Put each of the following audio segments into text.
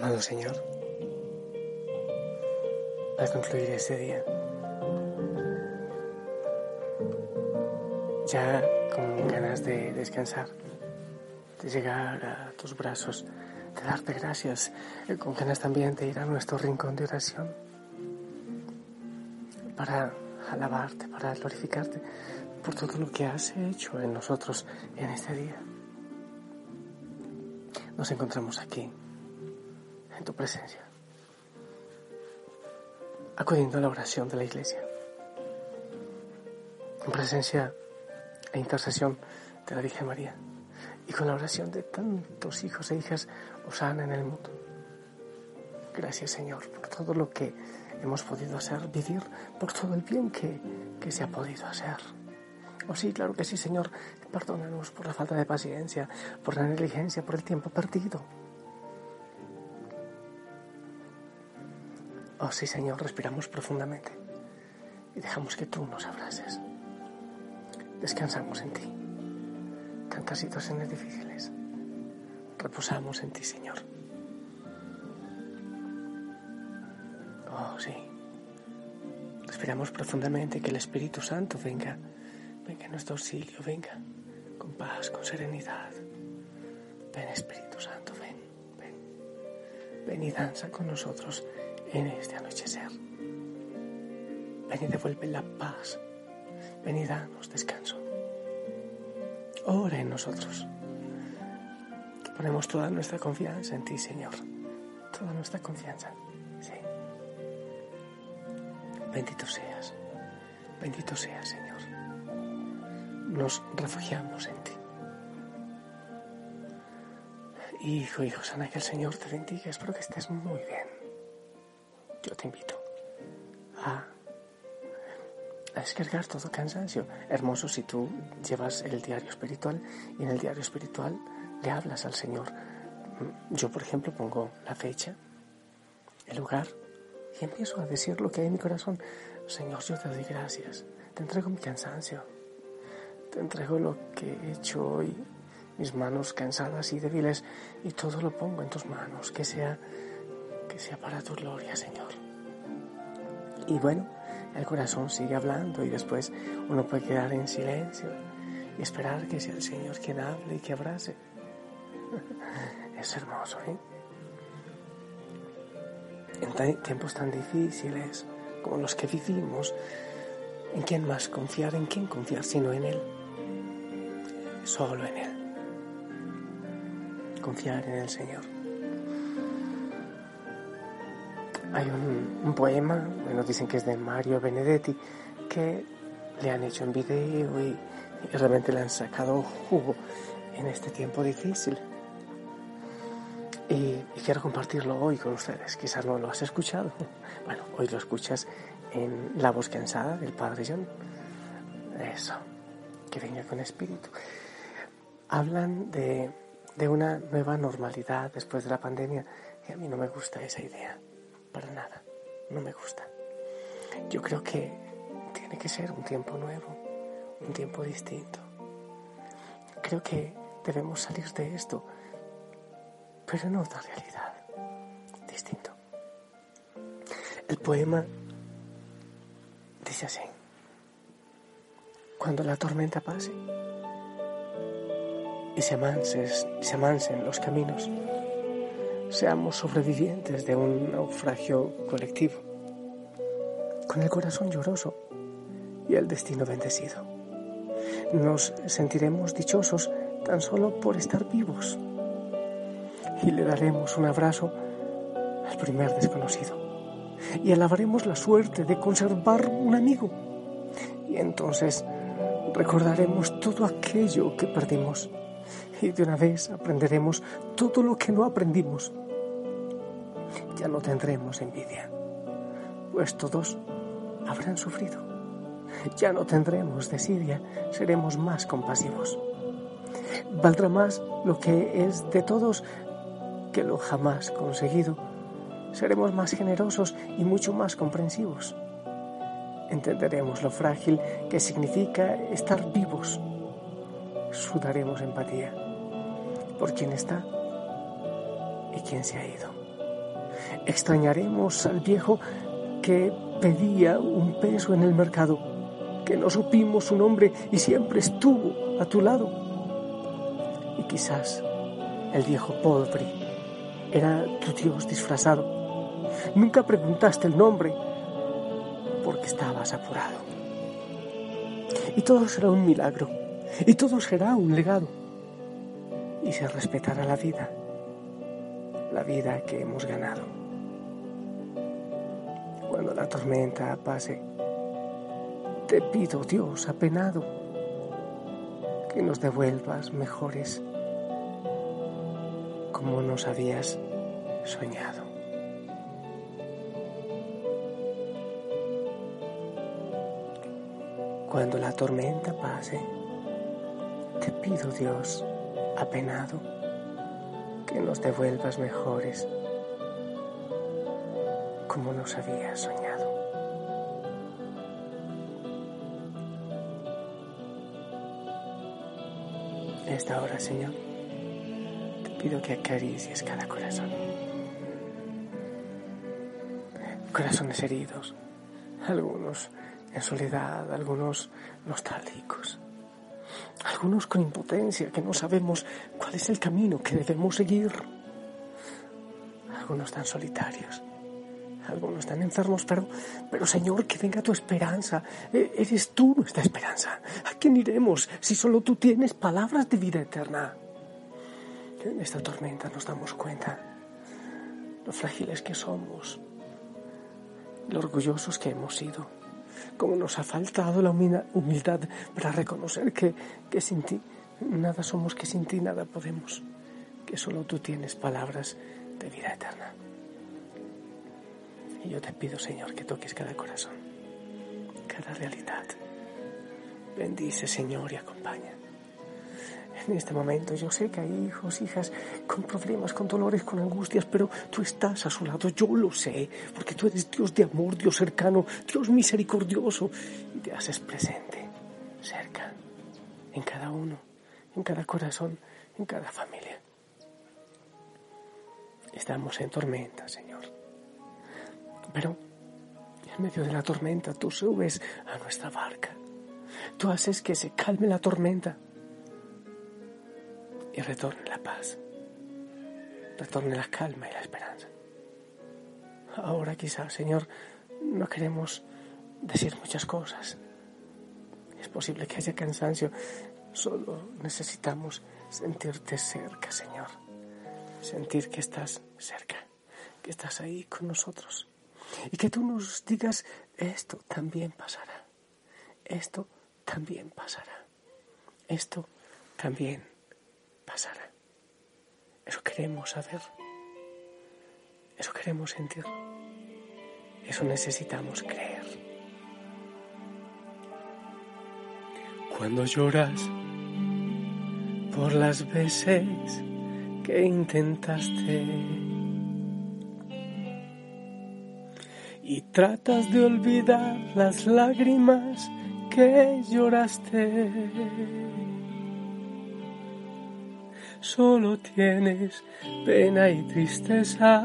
Amado Señor, al concluir este día, ya con ganas de descansar, de llegar a tus brazos, de darte gracias, eh, con ganas también de ir a nuestro rincón de oración para alabarte, para glorificarte por todo lo que has hecho en nosotros en este día. Nos encontramos aquí en tu presencia, acudiendo a la oración de la iglesia, en presencia e intercesión de la Virgen María y con la oración de tantos hijos e hijas Osana en el mundo. Gracias Señor por todo lo que hemos podido hacer, vivir, por todo el bien que, que se ha podido hacer. Oh sí, claro que sí, Señor. Perdónanos por la falta de paciencia, por la negligencia, por el tiempo perdido. Oh sí, Señor, respiramos profundamente y dejamos que tú nos abraces. Descansamos en ti. Tantas situaciones difíciles. Reposamos en ti, Señor. Oh sí. Respiramos profundamente que el Espíritu Santo venga, venga en nuestro auxilio, venga con paz, con serenidad. Ven Espíritu Santo, ven, ven. Ven y danza con nosotros en este anochecer. Ven y devuelve la paz. Ven y danos descanso. Ora en nosotros. Que ponemos toda nuestra confianza en ti, Señor. Toda nuestra confianza. Sí. Bendito seas. Bendito seas, Señor. Nos refugiamos en ti. Hijo, hijo sana, que el Señor te bendiga. Espero que estés muy bien yo te invito a, a descargar todo cansancio. Hermoso si tú llevas el diario espiritual y en el diario espiritual le hablas al Señor. Yo, por ejemplo, pongo la fecha, el lugar y empiezo a decir lo que hay en mi corazón. Señor, yo te doy gracias. Te entrego mi cansancio. Te entrego lo que he hecho hoy, mis manos cansadas y débiles, y todo lo pongo en tus manos. Que sea que sea para tu gloria, Señor. Y bueno, el corazón sigue hablando y después uno puede quedar en silencio y esperar que sea el Señor quien hable y que abrace. Es hermoso, ¿eh? En tiempos tan difíciles como los que vivimos, ¿en quién más confiar? ¿En quién confiar sino en Él? Solo en Él. Confiar en el Señor. Hay un, poema, bueno, dicen que es de Mario Benedetti, que le han hecho en video y, realmente le han sacado jugo en este tiempo difícil. Y, quiero compartirlo hoy con ustedes. Quizás no lo has escuchado. Bueno, hoy lo escuchas en La voz cansada del Padre John. Eso, que venga con espíritu. Hablan de, de una nueva normalidad después de la pandemia y a mí no me gusta esa idea para nada, no me gusta. Yo creo que tiene que ser un tiempo nuevo, un tiempo distinto. Creo que debemos salir de esto, pero en otra realidad, distinto. El poema Dice así, cuando la tormenta pase y se, se amansen los caminos, seamos sobrevivientes de un naufragio colectivo, con el corazón lloroso y el destino bendecido. Nos sentiremos dichosos tan solo por estar vivos. Y le daremos un abrazo al primer desconocido. Y alabaremos la suerte de conservar un amigo. Y entonces recordaremos todo aquello que perdimos y de una vez aprenderemos todo lo que no aprendimos. Ya no tendremos envidia, pues todos habrán sufrido. Ya no tendremos desidia, seremos más compasivos. Valdrá más lo que es de todos que lo jamás conseguido. Seremos más generosos y mucho más comprensivos. Entenderemos lo frágil que significa estar vivos. Sudaremos empatía por quien está y quien se ha ido. Extrañaremos al viejo que pedía un peso en el mercado, que no supimos su nombre y siempre estuvo a tu lado. Y quizás el viejo pobre era tu Dios disfrazado. Nunca preguntaste el nombre porque estabas apurado. Y todo será un milagro, y todo será un legado y se respetará la vida, la vida que hemos ganado. Cuando la tormenta pase, te pido, Dios apenado, que nos devuelvas mejores como nos habías soñado. Cuando la tormenta pase, te pido, Dios, apenado, que nos devuelvas mejores como nos habías soñado. esta hora, Señor, te pido que acaricies cada corazón. Corazones heridos, algunos en soledad, algunos nostálgicos algunos con impotencia, que no sabemos cuál es el camino que debemos seguir. Algunos tan solitarios, algunos tan enfermos, pero, pero Señor, que venga tu esperanza. E, eres tú nuestra esperanza. ¿A quién iremos si solo tú tienes palabras de vida eterna? En esta tormenta nos damos cuenta lo frágiles que somos, lo orgullosos que hemos sido cómo nos ha faltado la humildad para reconocer que, que sin ti nada somos, que sin ti nada podemos, que solo tú tienes palabras de vida eterna. Y yo te pido, Señor, que toques cada corazón, cada realidad. Bendice, Señor, y acompaña en este momento. Yo sé que hay hijos, hijas con problemas, con dolores, con angustias, pero tú estás a su lado, yo lo sé, porque tú eres Dios de amor, Dios cercano, Dios misericordioso, y te haces presente, cerca, en cada uno, en cada corazón, en cada familia. Estamos en tormenta, Señor. Pero en medio de la tormenta tú subes a nuestra barca. Tú haces que se calme la tormenta retorne la paz, retorne la calma y la esperanza. Ahora quizás, Señor, no queremos decir muchas cosas. Es posible que haya cansancio, solo necesitamos sentirte cerca, Señor. Sentir que estás cerca, que estás ahí con nosotros. Y que tú nos digas, esto también pasará, esto también pasará, esto también Eso queremos saber. Eso queremos sentir. Eso necesitamos creer. Cuando lloras por las veces que intentaste y tratas de olvidar las lágrimas que lloraste solo tienes pena y tristeza,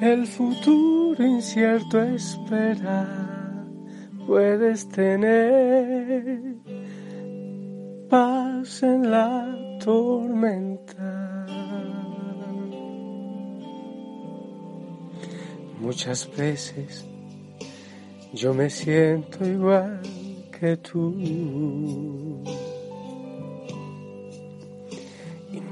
el futuro incierto espera puedes tener paz en la tormenta. Muchas veces yo me siento igual que tú.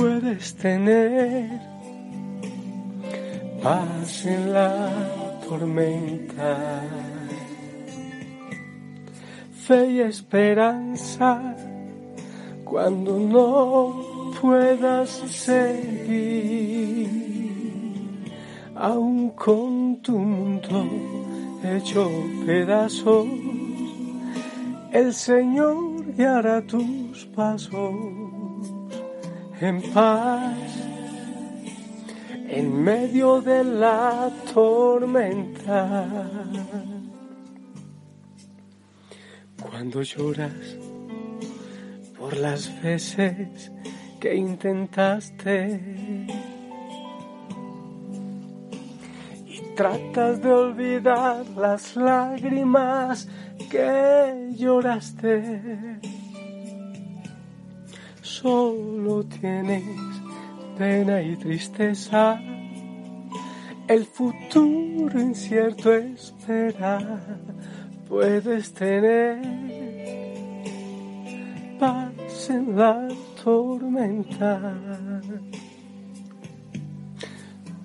Puedes tener paz en la tormenta, fe y esperanza cuando no puedas seguir, aún con tu mundo hecho pedazos, el Señor guiará tus pasos en paz en medio de la tormenta. Cuando lloras por las veces que intentaste y tratas de olvidar las lágrimas que lloraste. Solo tienes pena y tristeza, el futuro incierto espera, puedes tener paz en la tormenta,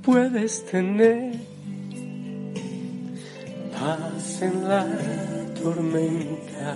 puedes tener paz en la tormenta,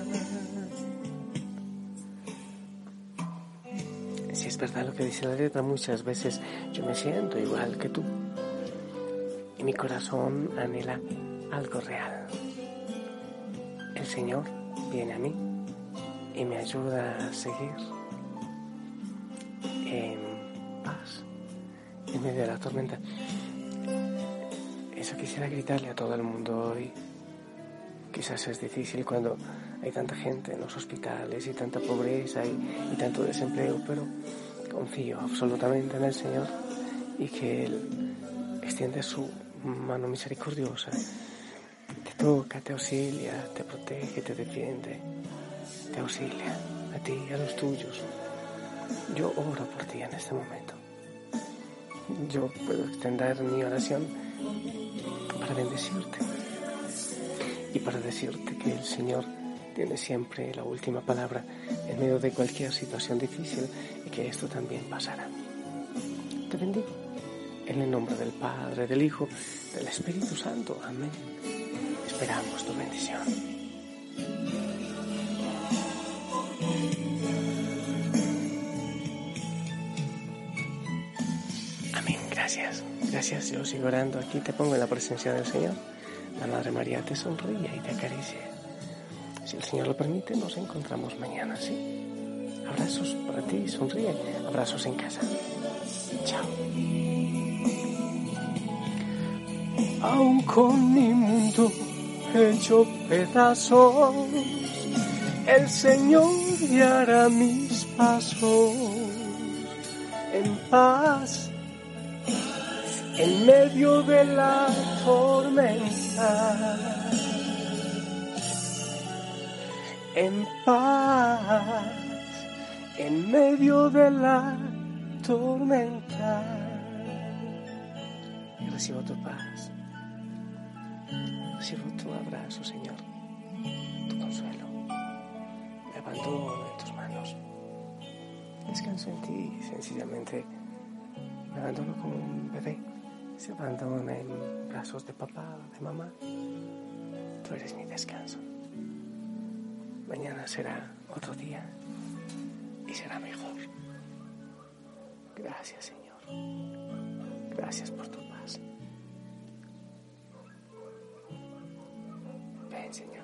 Verdad lo que dice la letra, muchas veces yo me siento igual que tú. Y mi corazón anhela algo real. El Señor viene a mí y me ayuda a seguir en paz en medio de la tormenta. Eso quisiera gritarle a todo el mundo hoy. Quizás es difícil cuando hay tanta gente en los hospitales y tanta pobreza y, y tanto desempleo, pero confío absolutamente en el Señor y que Él extiende su mano misericordiosa, te toca, te auxilia, te protege, te defiende, te auxilia a ti y a los tuyos. Yo oro por ti en este momento. Yo puedo extender mi oración para bendecirte y para decirte que el Señor tiene siempre la última palabra en medio de cualquier situación difícil y que esto también pasará. Te bendigo en el nombre del Padre, del Hijo, del Espíritu Santo. Amén. Esperamos tu bendición. Amén. Gracias. Gracias. Yo sigo orando aquí. Te pongo en la presencia del Señor. La Madre María te sonríe y te acaricia. Si el Señor lo permite, nos encontramos mañana, ¿sí? Abrazos para ti, sonríe. Abrazos en casa. Chao. Aún con mi mundo hecho pedazos, el Señor guiará mis pasos en paz en medio de la tormenta en paz en medio de la tormenta. Y recibo tu paz. Recibo tu abrazo, Señor, tu consuelo. abandono en tus manos. Descanso en ti, sencillamente me abandono como un bebé. Se abandona en brazos de papá de mamá. Tú eres mi descanso. Mañana será otro día y será mejor. Gracias, Señor. Gracias por tu paz. Ven, Señor.